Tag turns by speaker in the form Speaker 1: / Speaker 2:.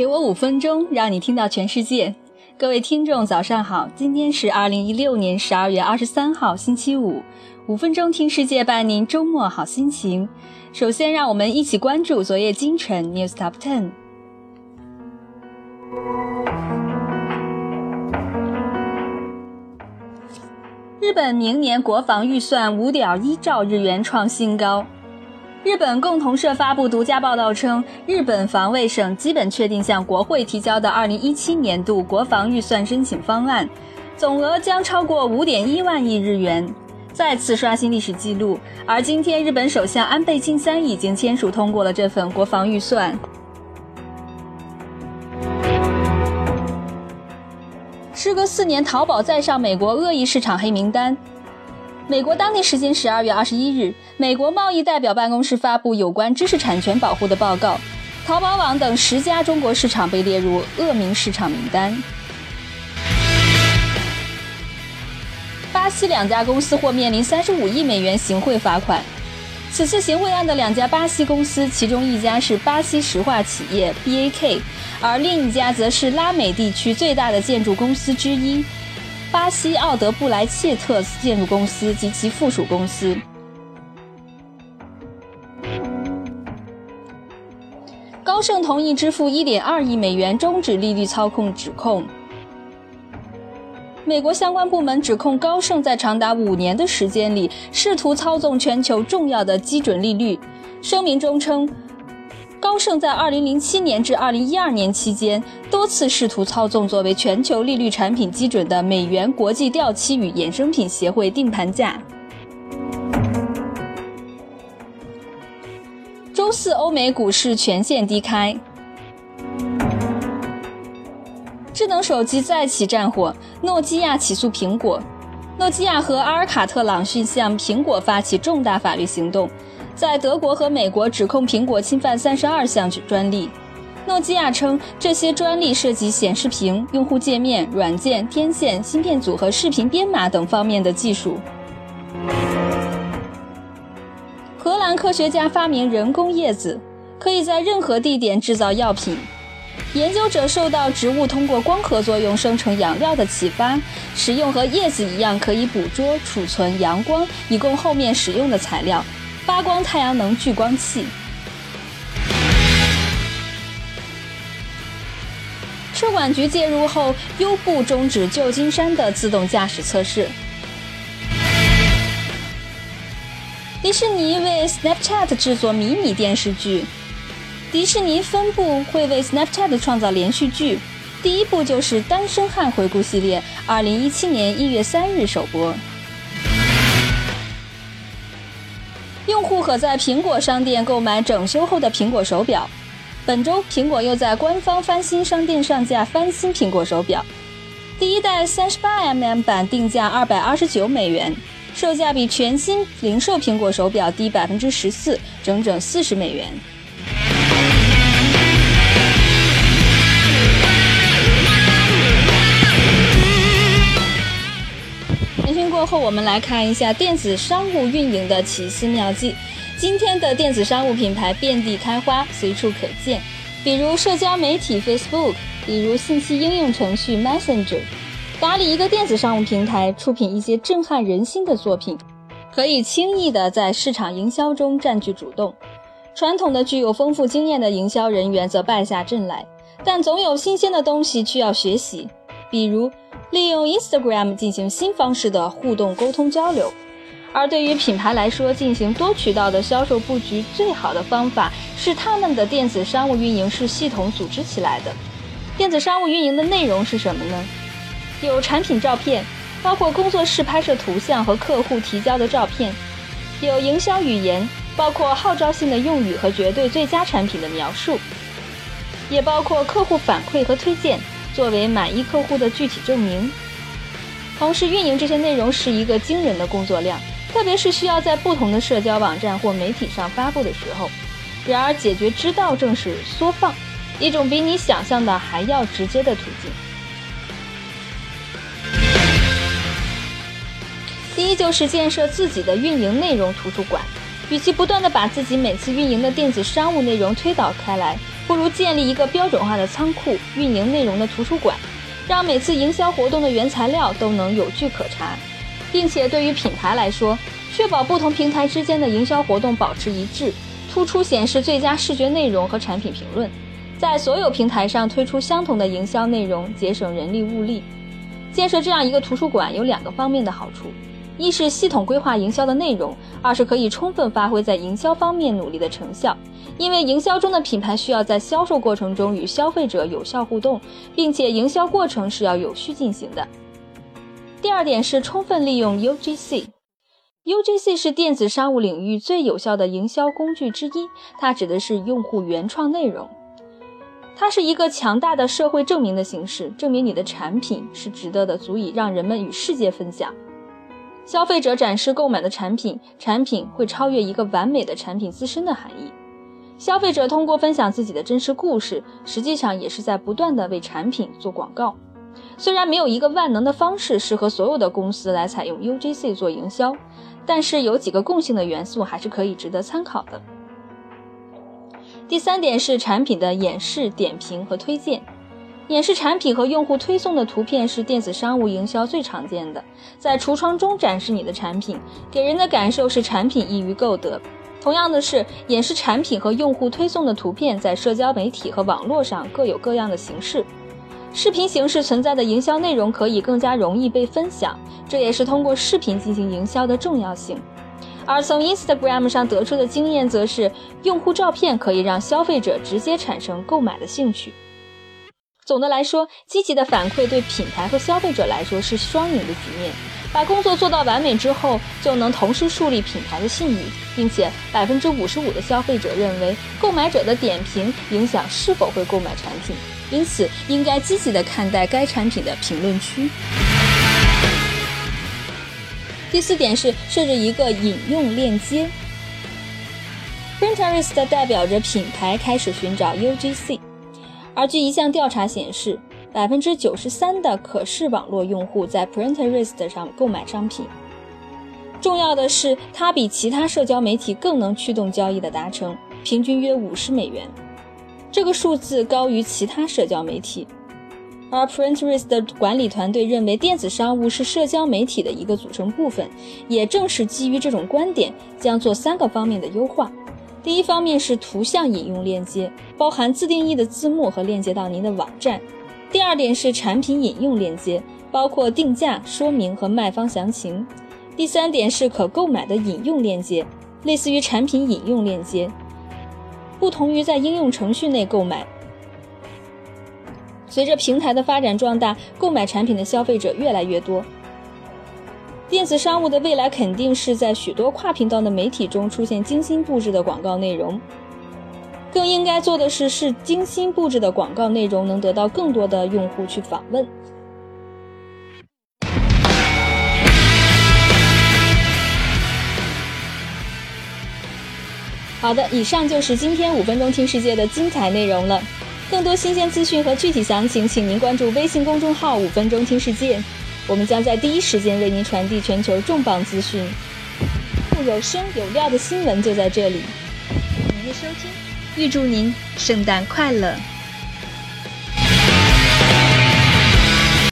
Speaker 1: 给我五分钟，让你听到全世界。各位听众，早上好！今天是二零一六年十二月二十三号，星期五。五分钟听世界，伴您周末好心情。首先，让我们一起关注昨夜今晨 News Top Ten。日本明年国防预算五点一兆日元创新高。日本共同社发布独家报道称，日本防卫省基本确定向国会提交的2017年度国防预算申请方案，总额将超过5.1万亿日元，再次刷新历史记录。而今天，日本首相安倍晋三已经签署通过了这份国防预算。时隔四年，淘宝再上美国恶意市场黑名单。美国当地时间十二月二十一日，美国贸易代表办公室发布有关知识产权保护的报告，淘宝网等十家中国市场被列入恶名市场名单。巴西两家公司或面临三十五亿美元行贿罚款。此次行贿案的两家巴西公司，其中一家是巴西石化企业 BAK，而另一家则是拉美地区最大的建筑公司之一。巴西奥德布莱切特建筑公司及其附属公司。高盛同意支付1.2亿美元终止利率操控指控。美国相关部门指控高盛在长达五年的时间里试图操纵全球重要的基准利率。声明中称。高盛在2007年至2012年期间多次试图操纵作为全球利率产品基准的美元国际掉期与衍生品协会定盘价。周四，欧美股市全线低开。智能手机再起战火，诺基亚起诉苹果。诺基亚和阿尔卡特朗讯向苹果发起重大法律行动。在德国和美国指控苹果侵犯三十二项专利。诺基亚称，这些专利涉及显示屏、用户界面、软件、天线、芯片组和视频编码等方面的技术。荷兰科学家发明人工叶子，可以在任何地点制造药品。研究者受到植物通过光合作用生成养料的启发，使用和叶子一样可以捕捉、储存阳光，以供后面使用的材料。发光太阳能聚光器。车管局介入后，优步终止旧金山的自动驾驶测试。迪士尼为 Snapchat 制作迷你电视剧。迪士尼分部会为 Snapchat 创造连续剧，第一部就是《单身汉回顾》系列，二零一七年一月三日首播。户可在苹果商店购买整修后的苹果手表。本周，苹果又在官方翻新商店上架翻新苹果手表。第一代 38mm 版定价229美元，售价比全新零售苹果手表低百分之十四，整整四十美元。后，我们来看一下电子商务运营的奇思妙计。今天的电子商务品牌遍地开花，随处可见，比如社交媒体 Facebook，比如信息应用程序 Messenger。打理一个电子商务平台，出品一些震撼人心的作品，可以轻易的在市场营销中占据主动。传统的具有丰富经验的营销人员则败下阵来，但总有新鲜的东西需要学习，比如。利用 Instagram 进行新方式的互动沟通交流，而对于品牌来说，进行多渠道的销售布局最好的方法是他们的电子商务运营是系统组织起来的。电子商务运营的内容是什么呢？有产品照片，包括工作室拍摄图像和客户提交的照片；有营销语言，包括号召性的用语和绝对最佳产品的描述；也包括客户反馈和推荐。作为满意客户的具体证明，同时运营这些内容是一个惊人的工作量，特别是需要在不同的社交网站或媒体上发布的时候。然而，解决之道正是缩放，一种比你想象的还要直接的途径。第一，就是建设自己的运营内容图书馆。与其不断的把自己每次运营的电子商务内容推导开来，不如建立一个标准化的仓库，运营内容的图书馆，让每次营销活动的原材料都能有据可查，并且对于品牌来说，确保不同平台之间的营销活动保持一致，突出显示最佳视觉内容和产品评论，在所有平台上推出相同的营销内容，节省人力物力。建设这样一个图书馆有两个方面的好处。一是系统规划营销的内容，二是可以充分发挥在营销方面努力的成效。因为营销中的品牌需要在销售过程中与消费者有效互动，并且营销过程是要有序进行的。第二点是充分利用 UGC。UGC 是电子商务领域最有效的营销工具之一，它指的是用户原创内容。它是一个强大的社会证明的形式，证明你的产品是值得的，足以让人们与世界分享。消费者展示购买的产品，产品会超越一个完美的产品自身的含义。消费者通过分享自己的真实故事，实际上也是在不断的为产品做广告。虽然没有一个万能的方式适合所有的公司来采用 UGC 做营销，但是有几个共性的元素还是可以值得参考的。第三点是产品的演示、点评和推荐。演示产品和用户推送的图片是电子商务营销最常见的。在橱窗中展示你的产品，给人的感受是产品易于购得。同样的是，演示产品和用户推送的图片在社交媒体和网络上各有各样的形式。视频形式存在的营销内容可以更加容易被分享，这也是通过视频进行营销的重要性。而从 Instagram 上得出的经验则是，用户照片可以让消费者直接产生购买的兴趣。总的来说，积极的反馈对品牌和消费者来说是双赢的局面。把工作做到完美之后，就能同时树立品牌的信誉，并且百分之五十五的消费者认为购买者的点评影响是否会购买产品，因此应该积极的看待该产品的评论区。第四点是设置一个引用链接。Pinterest 代表着品牌开始寻找 UGC。而据一项调查显示，百分之九十三的可视网络用户在 Pinterest 上购买商品。重要的是，它比其他社交媒体更能驱动交易的达成，平均约五十美元。这个数字高于其他社交媒体。而 Pinterest 管理团队认为，电子商务是社交媒体的一个组成部分。也正是基于这种观点，将做三个方面的优化。第一方面是图像引用链接，包含自定义的字幕和链接到您的网站。第二点是产品引用链接，包括定价说明和卖方详情。第三点是可购买的引用链接，类似于产品引用链接，不同于在应用程序内购买。随着平台的发展壮大，购买产品的消费者越来越多。电子商务的未来肯定是在许多跨频道的媒体中出现精心布置的广告内容。更应该做的是，是精心布置的广告内容能得到更多的用户去访问。好的，以上就是今天五分钟听世界的精彩内容了。更多新鲜资讯和具体详情，请您关注微信公众号“五分钟听世界”。我们将在第一时间为您传递全球重磅资讯，有声有料的新闻就在这里。您的收听，预祝您圣诞快乐！